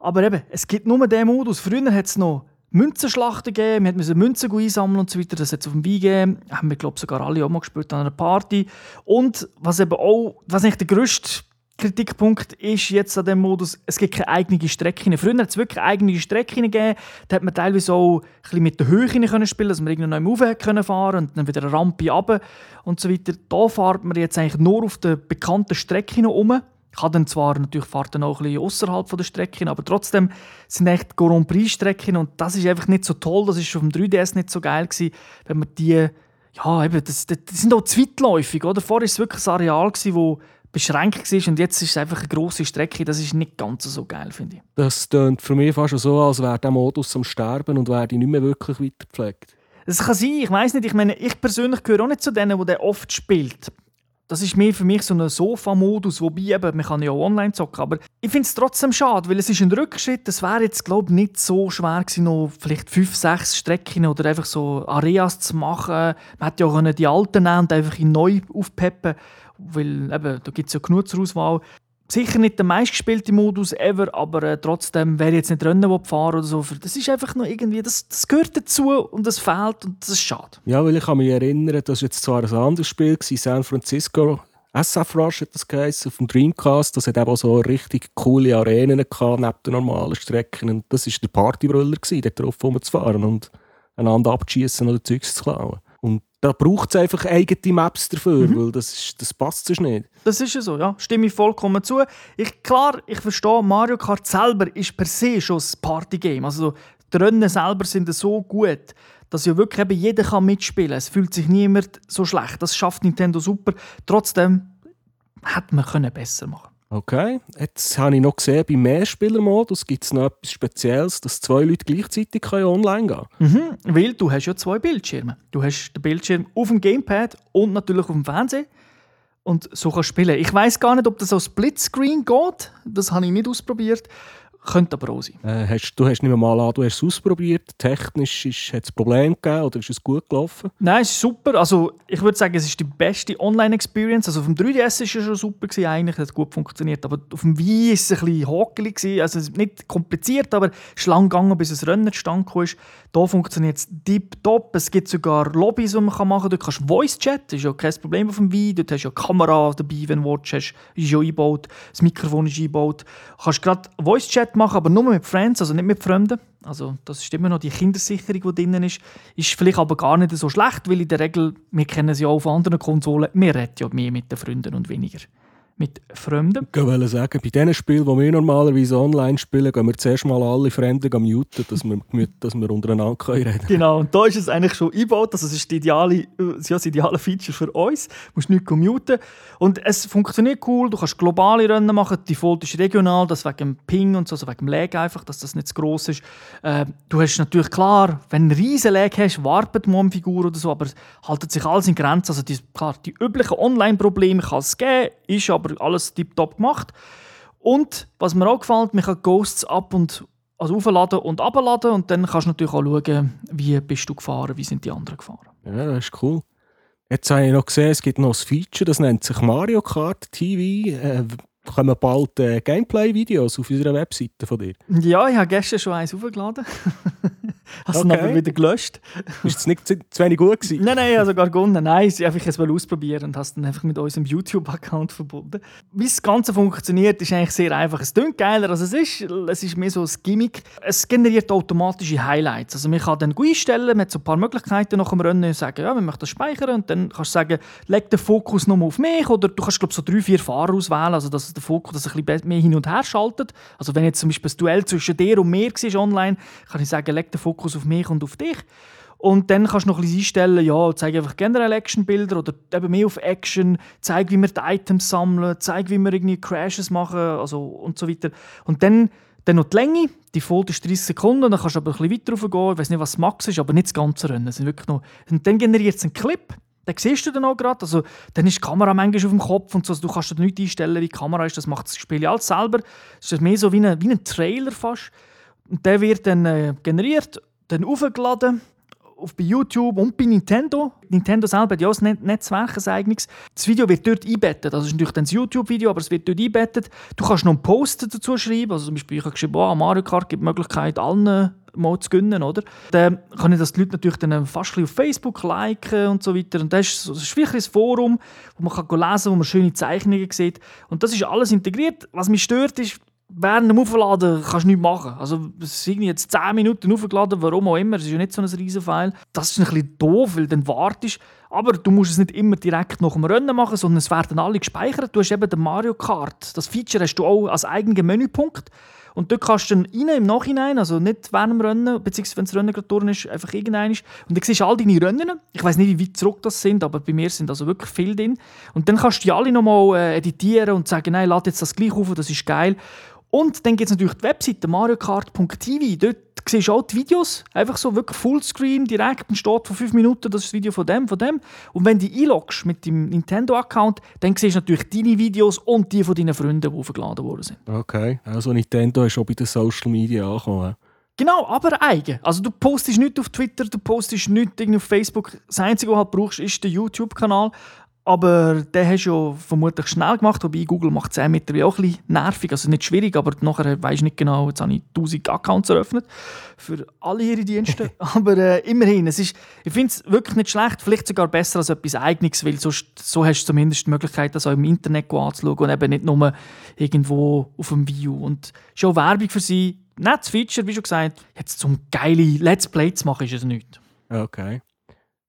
Aber eben, es gibt nur diesen Modus. Früher hat es noch Münzenschlachten gegeben, wir mussten Münzen einsammeln und so weiter. Das es auf dem Wein gegeben. Haben wir, glaube sogar alle auch mal gespielt an einer Party. Und was eben auch, was nicht der grösste Kritikpunkt ist jetzt an dem Modus, es gibt keine eigene Strecke. Früher hat es wirklich eigene Strecken gegeben. Da hat man teilweise auch ein bisschen mit der Höhe können spielen, dass man irgendwie neu rauf können fahren und dann wieder eine Rampe runter und so weiter. Da fährt man jetzt eigentlich nur auf der bekannten Strecke um kann dann zwar natürlich fahrt dann auch ein bisschen außerhalb der Strecken, aber trotzdem sind echt Grand Prix Strecken und das ist einfach nicht so toll. Das ist auf dem 3DS nicht so geil gewesen, wenn man die ja eben das, das, sind auch zweitläufig, oder? Vorher war es wirklich ein Areal gewesen, wo beschränkt war und jetzt ist es einfach eine grosse Strecke. Das ist nicht ganz so geil, finde ich. Das klingt für mich fast so, als wäre der Modus am Sterben und wäre nicht mehr wirklich weitergepflegt. Das kann sein, ich weiß nicht. Ich meine, ich persönlich gehöre auch nicht zu denen, die der oft spielt das ist mehr für mich so ein Sofa-Modus, wobei eben, man kann ja auch online zocken, aber ich finde es trotzdem schade, weil es ist ein Rückschritt, es wäre jetzt glaube ich nicht so schwer gewesen, noch vielleicht fünf, sechs Strecken oder einfach so Areas zu machen. Man hätte ja auch die alten nehmen und einfach in neu aufpeppen, weil eben, da gibt es ja genug zur Auswahl sicher nicht der meistgespielte Modus ever, aber äh, trotzdem, wer jetzt nicht Rennen fahren oder so, das ist einfach noch irgendwie, das, das gehört dazu und das fehlt und das ist schade. Ja, weil ich kann mich erinnern, das war jetzt zwar ein anderes Spiel, gewesen, San Francisco, SF Rush hat das geheißen, dem Dreamcast, das hat eben so richtig coole Arenen gehabt, neben den normalen Strecken und das war der Partybrüller, dort drauf rumzufahren und einander abzuschießen oder Zeugs zu klauen. Und da braucht es einfach eigene Maps dafür, mhm. weil das, ist, das passt sonst nicht. Das ist ja so, ja. Stimme ich vollkommen zu. Ich, klar, ich verstehe, Mario Kart selber ist per se schon ein Partygame. Also die Rennen selber sind so gut, dass ja wirklich eben jeder kann mitspielen kann. Es fühlt sich niemand so schlecht. Das schafft Nintendo super. Trotzdem hätte man können besser machen Okay, jetzt habe ich noch gesehen, beim Mehrspielermodus gibt es noch etwas Spezielles, dass zwei Leute gleichzeitig online gehen können. Mhm, weil du hast ja zwei Bildschirme. Du hast den Bildschirm auf dem Gamepad und natürlich auf dem Fernseher. Und so kannst du spielen. Ich weiß gar nicht, ob das auf Splitscreen geht. Das habe ich nicht ausprobiert. Könnte aber auch sein. Äh, hast, du hast nicht mal an, du hast es ausprobiert. Technisch hat es Probleme gegeben oder ist es gut gelaufen? Nein, es ist super. Also, ich würde sagen, es ist die beste Online-Experience. Also auf dem 3DS war es schon super, gewesen, eigentlich, hat gut funktioniert. Aber auf dem Wii war es ein bisschen hakelig. Also nicht kompliziert, aber es ist lang gegangen, bis ein Rennen zustande kam. Hier funktioniert es top. Es gibt sogar Lobbys, die man machen kann. Dort kannst du Voice-Chat, das ist ja kein Problem auf dem Wii. Dort hast du ja Kamera dabei, wenn du Watch hast. Ist ja eingebaut. Das Mikrofon ist eingebaut. Du kannst gerade Voice-Chat machen, aber nur mit Friends, also nicht mit Freunden. Also das ist immer noch die Kindersicherung, die drin ist. Ist vielleicht aber gar nicht so schlecht, weil in der Regel, wir kennen sie auch auf anderen Konsolen, wir reden ja mehr mit den Freunden und weniger mit Fremden. Ich wollte sagen, bei diesen Spielen, die wir normalerweise online spielen, gehen wir zuerst mal alle Fremden muten, dass wir, dass wir untereinander reden können. Genau, und da ist es eigentlich schon eingebaut. Also, das ist die ideale, das ideale Feature für uns. Du musst nicht muten. Und es funktioniert cool. Du kannst globale Rennen machen. Die Default ist regional, das wegen dem Ping und so, also wegen dem Lag einfach, dass das nicht zu gross ist. Äh, du hast natürlich klar, wenn du einen riesen Lag hast, wartet die Figur oder so, aber es haltet sich alles in Grenzen. Also, die, klar, die üblichen Online-Probleme kann es geben, ist aber alles tiptop gemacht. Und was mir auch gefällt, man kann Ghosts ab und also aufladen und abladen und dann kannst du natürlich auch schauen, wie bist du gefahren, wie sind die anderen gefahren. Ja, das ist cool. Jetzt habe ich noch gesehen, es gibt noch ein Feature, das nennt sich Mario Kart TV. Äh, kommen bald äh, Gameplay-Videos auf unserer Webseite von dir. Ja, ich habe gestern schon eins aufgeladen. Hast okay. du aber wieder gelöscht? Ist es nicht zu, zu, wenig gut gewesen? Nein, nein, also gar gewonnen. Nein, ich einfach es ausprobieren und hast dann einfach mit unserem YouTube-Account verbunden. Wie das Ganze funktioniert, ist eigentlich sehr einfach. Es klingt geiler, als es ist. Es ist mehr so ein Gimmick. Es generiert automatische Highlights. Also man kann dann einstellen, man hat so ein paar Möglichkeiten nach dem Rennen, sagen, ja, wir möchten das speichern und dann kannst du sagen, leg den Fokus nochmal auf mich oder du kannst glaube so drei, vier Fahrer auswählen, also dass der Fokus dass ein bisschen mehr hin und her schaltet. Also wenn jetzt zum Beispiel das Duell zwischen dir und mir war online, kann ich sagen, leg den Fokus auf mich und auf dich. Und dann kannst du noch ein bisschen einstellen, ja, zeig einfach generell Actionbilder oder eben mehr auf Action, zeig, wie wir die Items sammeln, zeig, wie wir irgendwie Crashes machen also, und so weiter. Und dann, dann noch die Länge, die Fold ist 30 Sekunden, dann kannst du aber ein bisschen weiter raufgehen, ich weiß nicht, was Max ist, aber nicht das ganze Rennen. sind wirklich noch, und dann generiert es einen Clip, den siehst du dann auch gerade. Also, dann ist die Kamera manchmal auf dem Kopf und so. Also, du kannst dir nicht einstellen, wie die Kamera ist. Das macht das Spiel alles selber. Es ist mehr so wie ein, wie ein Trailer fast. Und der wird dann äh, generiert, dann aufgeladen auf bei YouTube und bei Nintendo. Nintendo selber hat ja auch ein Netzwerk, ein eigenes. Das Video wird dort einbettet. Das ist natürlich dann das YouTube-Video, aber es wird dort einbettet. Du kannst noch einen Post dazu schreiben. Also zum Beispiel, ich habe geschrieben, oh, Mario Kart gibt die Möglichkeit, allen mal zu gönnen, oder? Dann kann ich das die Leute natürlich dann fast auf Facebook liken und so weiter. Und das ist, das ist wirklich ein Forum, wo man kann lesen wo man schöne Zeichnungen sieht. Und das ist alles integriert. Was mich stört, ist, während dem Aufladen kannst du nichts machen. Also es irgendwie jetzt 10 Minuten aufgeladen, warum auch immer. Es ist ja nicht so ein riesen File. Das ist ein bisschen doof, weil dann wartest aber du musst es nicht immer direkt nach dem Rennen machen, sondern es werden alle gespeichert. Du hast eben den Mario Kart. Das Feature hast du auch als eigenen Menüpunkt. Und dort kannst du dann rein im Nachhinein, also nicht während dem Rennen, beziehungsweise wenn das Rennen gerade durch ist, einfach irgendein. Und dann siehst du all deine Rennen. Ich weiß nicht, wie weit zurück das sind, aber bei mir sind also wirklich viele drin. Und dann kannst du die alle nochmal äh, editieren und sagen, nein, lade jetzt das gleich auf, das ist geil. Und dann gibt es natürlich die Webseite mariokart.tv. Dort siehst du auch die Videos, einfach so wirklich Fullscreen, direkt, und steht vor fünf Minuten, das ist das Video von dem, von dem. Und wenn du einloggst mit dem Nintendo-Account, dann siehst du natürlich deine Videos und die von deinen Freunden, die aufgeladen worden sind. Okay, also Nintendo ist auch bei den Social Media angekommen. Genau, aber eigen. Also du postest nicht auf Twitter, du postest nicht auf Facebook. Das Einzige, was du halt brauchst, ist der YouTube-Kanal. Aber den hast du ja vermutlich schnell gemacht, wobei Google macht es auch mittlerweile auch ein bisschen nervig, also nicht schwierig, aber nachher weisst du nicht genau, jetzt habe ich 1000 Accounts eröffnet für alle ihre Dienste. aber äh, immerhin, es ist, ich finde es wirklich nicht schlecht, vielleicht sogar besser als etwas Eigenes, weil sonst, so hast du zumindest die Möglichkeit, das auch im Internet anzuschauen und eben nicht nur irgendwo auf dem View. Und schon Werbung für sie, nettes Feature, wie schon gesagt, jetzt zum geile Let's Play zu machen, ist es nicht. Okay.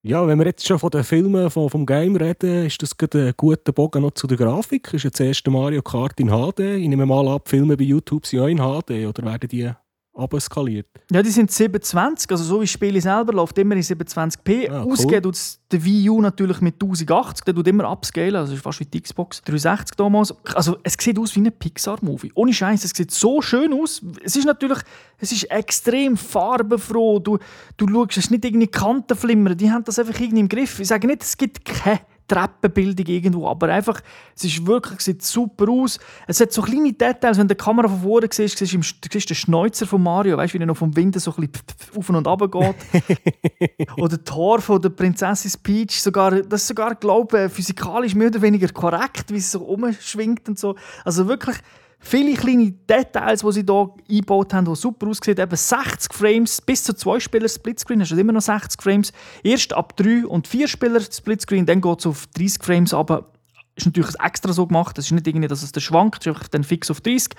Ja, wenn wir jetzt schon von den Filmen vom, vom Game reden, ist das gerade ein guter Bogen noch zu der Grafik. Ist jetzt das erste Mario Kart in HD? Ich nehme mal ab, Filme bei YouTube sind auch in HD oder werden die abeskaliert? Ja, die sind 27, also so wie das Spiel selber läuft immer in 27p. Ah, cool. Ausgeht tut der Wii U natürlich mit 1080, der tut immer upscalen, also ist fast wie die Xbox 360 damals. Also es sieht aus wie ein Pixar-Movie. Ohne Scheiß, es sieht so schön aus. Es ist natürlich, es ist extrem farbenfroh. Du, du schaust, es ist nicht irgendwie Kantenflimmern, die haben das einfach irgendwie im Griff. Ich sage nicht, es gibt keine Treppenbildung irgendwo, aber einfach, es ist wirklich, sieht super aus. Es hat so kleine Details, wenn du die Kamera von vorne siehst, siehst du, siehst den Schneuzer von Mario, weißt du, wie er noch vom Wind so ein bisschen auf und runter geht. oder das Tor von der Prinzessin Peach, sogar, das ist sogar, glaube ich, physikalisch mehr oder weniger korrekt, wie es so umschwingt und so. Also wirklich, Viele kleine Details, die sie hier eingebaut haben, die super aussehen. Eben 60 Frames, bis zu zwei Spieler Splitscreen, hast du immer noch 60 Frames. Erst ab 3 und 4 Spieler Splitscreen, dann geht es auf 30 Frames, aber ist natürlich extra so gemacht. Es ist nicht irgendwie, dass es dann schwankt, es ist dann fix auf 30.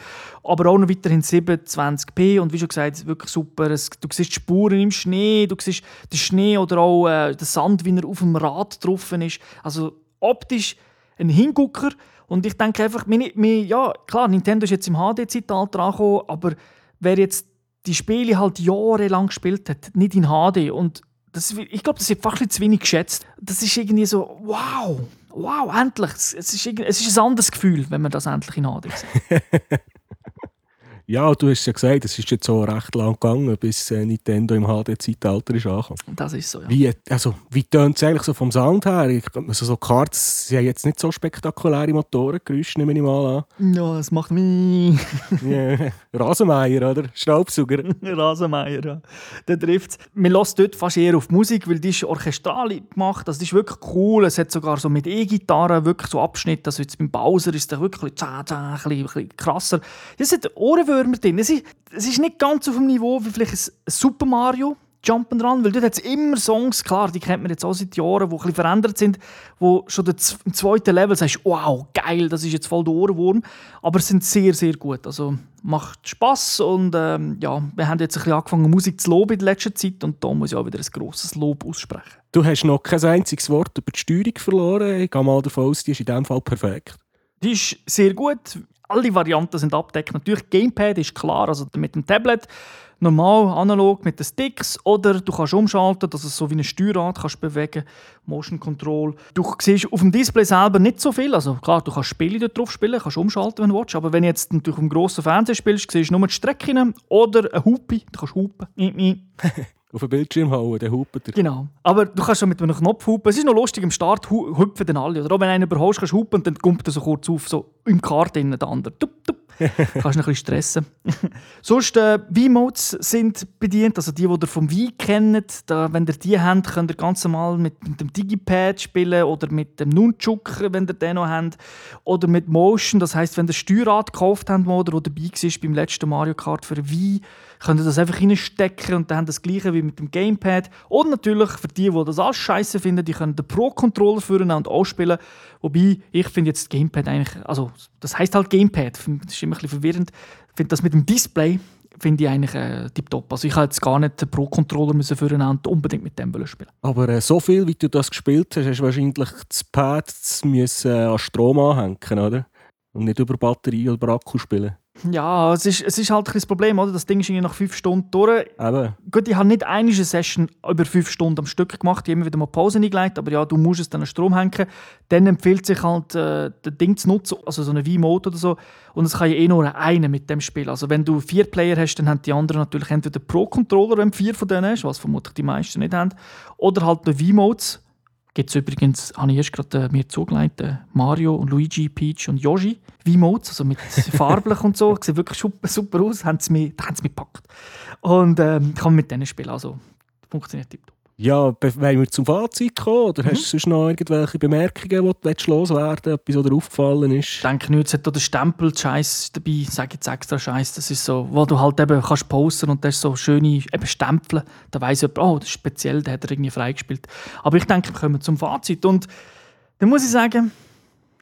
Aber auch noch weiterhin 27p und wie schon gesagt, wirklich super. Es, du siehst die Spuren im Schnee, du siehst den Schnee oder auch äh, den Sand, wie er auf dem Rad drauf ist. Also optisch ein Hingucker. Und ich denke einfach, meine, meine, ja, klar, Nintendo ist jetzt im HD-Zeitalter angekommen, aber wer jetzt die Spiele halt jahrelang gespielt hat, nicht in HD und das, ich glaube, das wird fast zu wenig geschätzt. Das ist irgendwie so, wow, wow, endlich. Es ist, es ist ein anderes Gefühl, wenn man das endlich in HD sieht. Ja, du hast ja gesagt, es ist jetzt so recht lang gegangen, bis äh, Nintendo im HD-Zeitalter ist angekommen. Das ist so, ja. Wie, also, wie tönt es eigentlich so vom Sound her? Also so Karts, sie haben jetzt nicht so spektakuläre Motorengeräusche, nehme ich mal an. Ja, es macht mich... yeah. Rasenmeier, oder? Staubsauger. Rasenmeier, ja. Der trifft es. Man lässt dort fast eher auf Musik, weil die ist orchestral gemacht. Das ist wirklich cool. Es hat sogar so mit E-Gitarre wirklich so Abschnitte. Also jetzt beim Bowser ist es wirklich ein bisschen, ein bisschen krasser. Das hat Ohren Ohrwürmer drin. Es ist, es ist nicht ganz auf dem Niveau wie vielleicht ein Super Mario Jump'n'Run, weil dort hat es immer Songs, klar, die kennt man jetzt auch seit Jahren, die ein bisschen verändert sind, wo schon im zweiten Level sagst, wow, geil, das ist jetzt voll der Ohrwurm, aber es sind sehr, sehr gut, also macht Spass und ähm, ja, wir haben jetzt ein bisschen angefangen Musik zu loben in letzter Zeit und da muss ich auch wieder ein grosses Lob aussprechen. Du hast noch kein einziges Wort über die Steuerung verloren, ich gehe mal davon aus, die ist in diesem Fall perfekt. Die ist sehr gut, alle Varianten sind abdeckt. Natürlich Gamepad ist klar, also mit dem Tablet normal analog mit den Sticks oder du kannst umschalten, dass es so wie ein Steuerrad kannst bewegen, Motion Control. Du siehst auf dem Display selber nicht so viel, also klar, du kannst Spiele dort drauf spielen, kannst umschalten, wenn du willst, aber wenn du jetzt natürlich dem grossen Fernseher spielst, siehst du nur die Strecken oder eine Hupe, du kannst hupen. auf den Bildschirm hauen, dann hupt er. Genau. Aber du kannst schon mit einem Knopf hupen. Es ist noch lustig, im Start hu hüpfen dann alle. Oder auch wenn einer überholst, kannst du hupen und dann kommt er so kurz auf, so im Kart innen, der andere. Tup, tup. kannst ein bisschen stressen. Sonst, äh, V-Modes sind bedient, also die, die ihr vom Wii kennt. Da, wenn ihr die habt, könnt ihr ganz normal mit, mit dem Digipad spielen oder mit dem Nunchuk, wenn ihr den noch habt. Oder mit Motion, das heisst, wenn ihr Steuerrad gekauft habt oder dabei war beim letzten Mario Kart für Wii, könnt ihr das einfach reinstecken und dann haben das gleiche wie mit dem Gamepad. Und natürlich für die, die das alles scheiße finden, die können den Pro-Controller führen und ausspielen. Wobei, ich finde jetzt Gamepad eigentlich, also das heißt halt Gamepad, das ist immer ein bisschen verwirrend. Ich finde das mit dem Display finde ich eigentlich äh, tiptop. Also ich habe jetzt gar nicht den Pro-Controller führen und unbedingt mit dem spielen. Aber äh, so viel, wie du das gespielt hast, hast du wahrscheinlich das Pad müssen, äh, an Strom anhängen, oder? Und nicht über Batterie oder Akku spielen. Ja, es ist, es ist halt ein das Problem, oder? Das Ding ist nach fünf Stunden durch. Eben. Gut, ich habe nicht eine Session über fünf Stunden am Stück gemacht, ich habe immer wieder mal Pause eingelegt, aber ja, du musst es dann an Strom hängen. Dann empfiehlt sich halt, äh, das Ding zu nutzen, also so eine V-Mode oder so. Und es kann ja eh nur einer mit dem Spiel. Also wenn du vier Player hast, dann haben die anderen natürlich entweder Pro-Controller, wenn du vier von denen hast, was vermutlich die meisten nicht haben, oder halt eine V-Modes gibt es übrigens, habe ich erst gerade äh, mir zugelegt, äh, Mario und Luigi, Peach und Yoshi, wie Modes, also mit farblich und so, sieht wirklich super, super aus, haben sie mich, haben sie mich gepackt. Und ähm, kann mit denen spielen, also funktioniert tiptop. Ja, wollen wir zum Fazit kommen? Oder mhm. hast du sonst noch irgendwelche Bemerkungen, die du loswerden etwas, was dir aufgefallen ist? Ich denke nicht, es hat der Stempel Scheiß dabei, ich sage jetzt extra Scheiß, das ist so, wo du halt eben kannst posten und das so schöne eben Stempel, da weiss jemand, oh, das ist speziell, der hat er irgendwie freigespielt. Aber ich denke, wir kommen zum Fazit und dann muss ich sagen,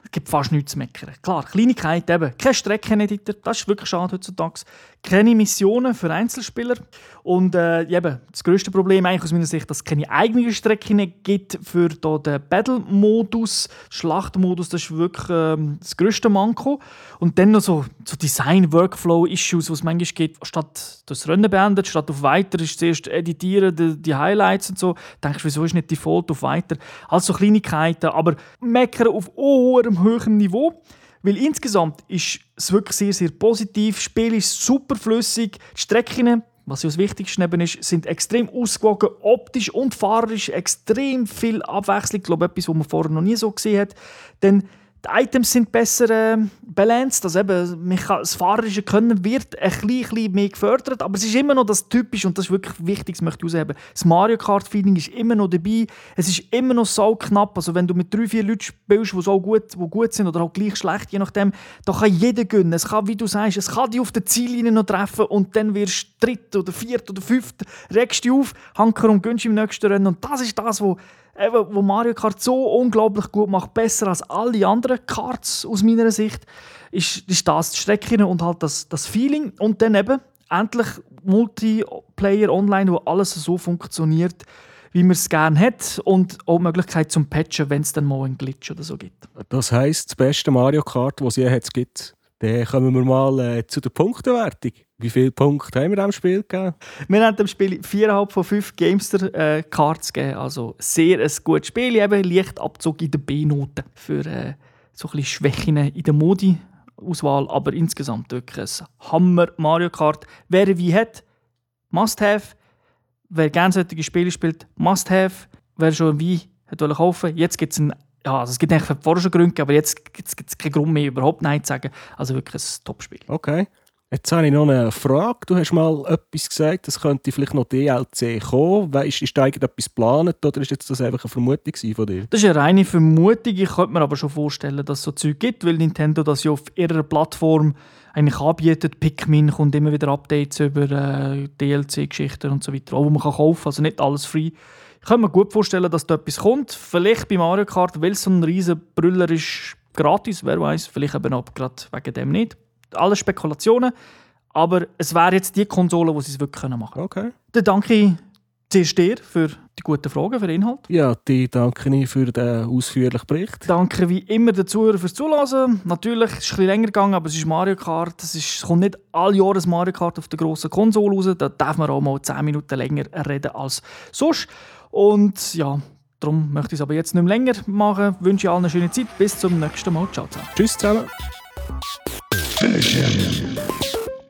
es gibt fast nichts zu meckern. Klar, Kleinigkeit eben. Kein Streckeneditor, das ist wirklich schade heutzutage. Keine Missionen für Einzelspieler. Und äh, eben, das grösste Problem eigentlich aus meiner Sicht, dass es keine eigenen Strecken gibt für den Battle-Modus. Schlachtmodus, das ist wirklich äh, das grösste Manko. Und dann noch so, so Design-Workflow-Issues, die es manchmal gibt. Statt das Rennen beendet, statt auf Weiter ist zuerst editieren, die, die Highlights und so. Denkst wieso ist nicht Default auf Weiter? Also Kleinigkeiten, aber meckern auf hohem, hohem Niveau. Weil insgesamt ist es wirklich sehr, sehr positiv. Das Spiel ist super flüssig. Die Strecken was ja das Wichtigste eben ist, sind extrem ausgewogen, optisch und fahrerisch extrem viel Abwechslung. Ich glaube, etwas, was man vorher noch nie so gesehen hat. Denn die Items sind besser äh, balanced, also eben, das fahrerische Können wird ein bisschen, mehr gefördert, aber es ist immer noch das Typische und das ist wirklich wichtig, das möchte ich herausheben. Das Mario Kart Feeling ist immer noch dabei, es ist immer noch so knapp, also wenn du mit drei, vier Leuten spielst, die so gut, die gut sind oder auch gleich schlecht, je nachdem, da kann jeder gönnen. Es kann, wie du sagst, es kann dich auf der Ziellinie noch treffen und dann wirst du dritt oder viert oder fünft, regst dich auf, Hanker und gönnst im nächsten Rennen und das ist das, was eben, wo Mario Kart so unglaublich gut macht, besser als alle anderen Karts aus meiner Sicht, ist, ist das die Strecke und halt das, das Feeling. Und dann eben endlich Multiplayer online, wo alles so funktioniert, wie man es gerne hat und auch die Möglichkeit zum Patchen, wenn es dann mal einen Glitch oder so gibt. Das heisst, das beste Mario Kart, das es je hat, gibt. Dann kommen wir mal äh, zu der Punktewertung. Wie viele Punkte haben wir diesem Spiel gegeben? Wir haben dem Spiel 4,5 von 5 Gamester äh, gegeben. Also sehr ein gutes Spiel, eben leicht Abzug in der B-Note für äh, so ein bisschen Schwächen in der Modi-Auswahl, aber insgesamt wirklich ein Hammer Mario Kart. Wer wie hat, must have. Wer gerne solche Spiele spielt, must have. Wer schon Wein hat kaufen jetzt gibt es ein ja, also es gibt eigentlich vorher schon Gründe, aber jetzt gibt es keinen Grund mehr, überhaupt Nein zu sagen. Also wirklich ein Top-Spiel. Okay. Jetzt habe ich noch eine Frage. Du hast mal etwas gesagt, es könnte vielleicht noch DLC kommen. Weißt, ist da etwas geplant oder ist jetzt das einfach eine Vermutung von dir? Das ist eine reine Vermutung. Ich könnte mir aber schon vorstellen, dass es so Zeug gibt, weil Nintendo das ja auf ihrer Plattform eigentlich anbietet. Pikmin kommt immer wieder Updates über äh, DLC-Geschichten und so weiter, wo man kann kaufen kann. Also nicht alles free. Ich kann mir gut vorstellen, dass da etwas kommt. Vielleicht bei Mario Kart, weil es so ein riesen Brüller ist, gratis, wer weiß. Vielleicht eben auch gerade wegen dem nicht. Alles Spekulationen. Aber es wäre jetzt die Konsole, wo sie es wirklich machen können. Okay. Dann danke ich zuerst dir für die guten Fragen, für den Inhalt. Ja, die danke ich für den ausführlichen Bericht. Danke wie immer den Zuhörern fürs Zuhören. Natürlich ist es ein bisschen länger gegangen, aber es ist Mario Kart. Es, ist, es kommt nicht alle Jahre ein Mario Kart auf der grossen Konsole raus. Da darf man auch mal 10 Minuten länger reden als sonst. Und ja, darum möchte ich es aber jetzt nicht mehr länger machen. Ich wünsche allen eine schöne Zeit. Bis zum nächsten Mal. Ciao zusammen. Tschüss zusammen. Session.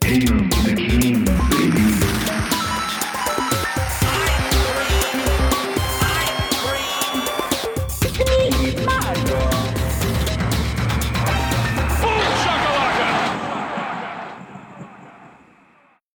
Hail the King.